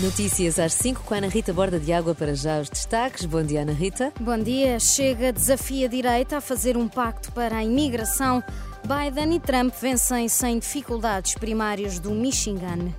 Notícias às 5 com a Ana Rita Borda de Água para já os destaques. Bom dia, Ana Rita. Bom dia. Chega desafia a direita a fazer um pacto para a imigração. Biden e Trump vencem sem dificuldades primárias do Michigan.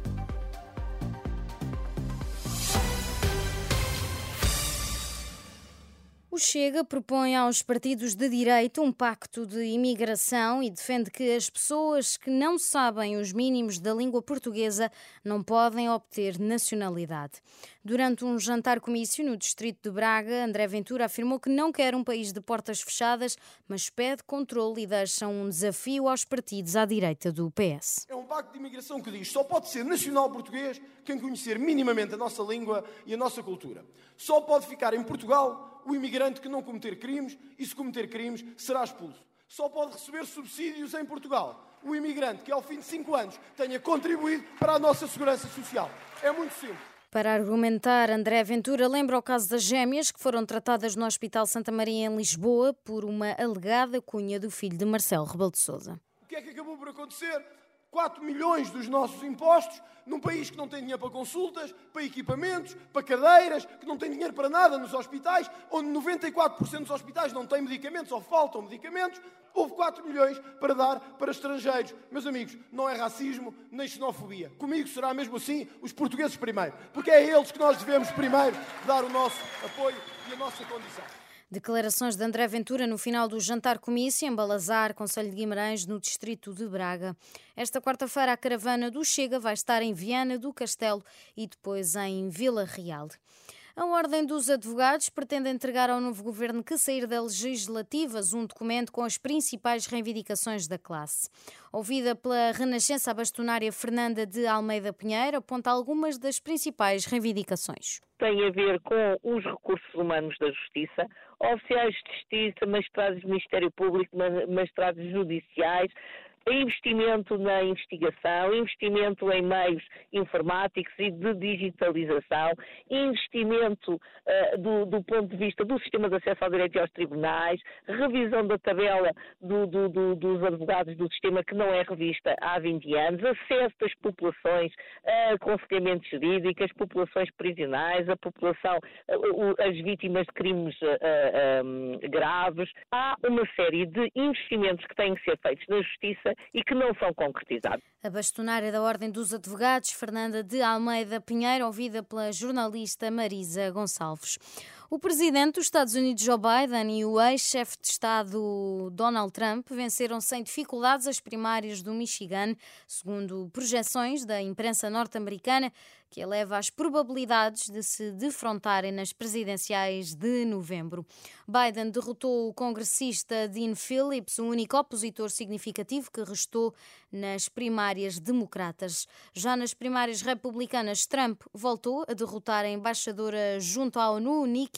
Chega propõe aos partidos de direita um pacto de imigração e defende que as pessoas que não sabem os mínimos da língua portuguesa não podem obter nacionalidade. Durante um jantar-comício no distrito de Braga, André Ventura afirmou que não quer um país de portas fechadas, mas pede controle e deixa um desafio aos partidos à direita do PS. É um pacto de imigração que diz só pode ser nacional português quem conhecer minimamente a nossa língua e a nossa cultura. Só pode ficar em Portugal o imigrante que não cometer crimes e, se cometer crimes, será expulso. Só pode receber subsídios em Portugal o imigrante que, ao fim de cinco anos, tenha contribuído para a nossa segurança social. É muito simples. Para argumentar, André Ventura lembra o caso das gêmeas que foram tratadas no Hospital Santa Maria em Lisboa por uma alegada cunha do filho de Marcelo Rebelo de Sousa. O que é que acabou por acontecer? 4 milhões dos nossos impostos num país que não tem dinheiro para consultas, para equipamentos, para cadeiras, que não tem dinheiro para nada nos hospitais, onde 94% dos hospitais não têm medicamentos ou faltam medicamentos, houve 4 milhões para dar para estrangeiros. Meus amigos, não é racismo nem xenofobia. Comigo será mesmo assim os portugueses primeiro, porque é a eles que nós devemos primeiro dar o nosso apoio e a nossa condição. Declarações de André Ventura no final do jantar comício em Balazar, Conselho de Guimarães, no distrito de Braga. Esta quarta-feira a caravana do Chega vai estar em Viana do Castelo e depois em Vila Real. A Ordem dos Advogados pretende entregar ao novo governo que sair das legislativas um documento com as principais reivindicações da classe. Ouvida pela Renascença bastonária Fernanda de Almeida Pinheiro, aponta algumas das principais reivindicações. Tem a ver com os recursos humanos da Justiça, oficiais de Justiça, magistrados do Ministério Público, magistrados judiciais, investimento na investigação, investimento em meios informáticos e de digitalização, investimento uh, do, do, ponto de vista do sistema de acesso ao direito e aos tribunais, revisão da tabela do, do, dos advogados do sistema que não é revista há 20 anos, acesso das populações a aconselhamento jurídico, as populações prisionais, a população, uh, as vítimas de crimes uh, um, graves. Há uma série de investimentos que têm que ser feitos na justiça e que não são concretizados. A bastonária da Ordem dos Advogados, Fernanda de Almeida Pinheiro, ouvida pela jornalista Marisa Gonçalves. O presidente dos Estados Unidos, Joe Biden, e o ex-chefe de Estado, Donald Trump, venceram sem dificuldades as primárias do Michigan, segundo projeções da imprensa norte-americana, que eleva as probabilidades de se defrontarem nas presidenciais de novembro. Biden derrotou o congressista Dean Phillips, o único opositor significativo que restou nas primárias democratas. Já nas primárias republicanas, Trump voltou a derrotar a embaixadora junto à ONU,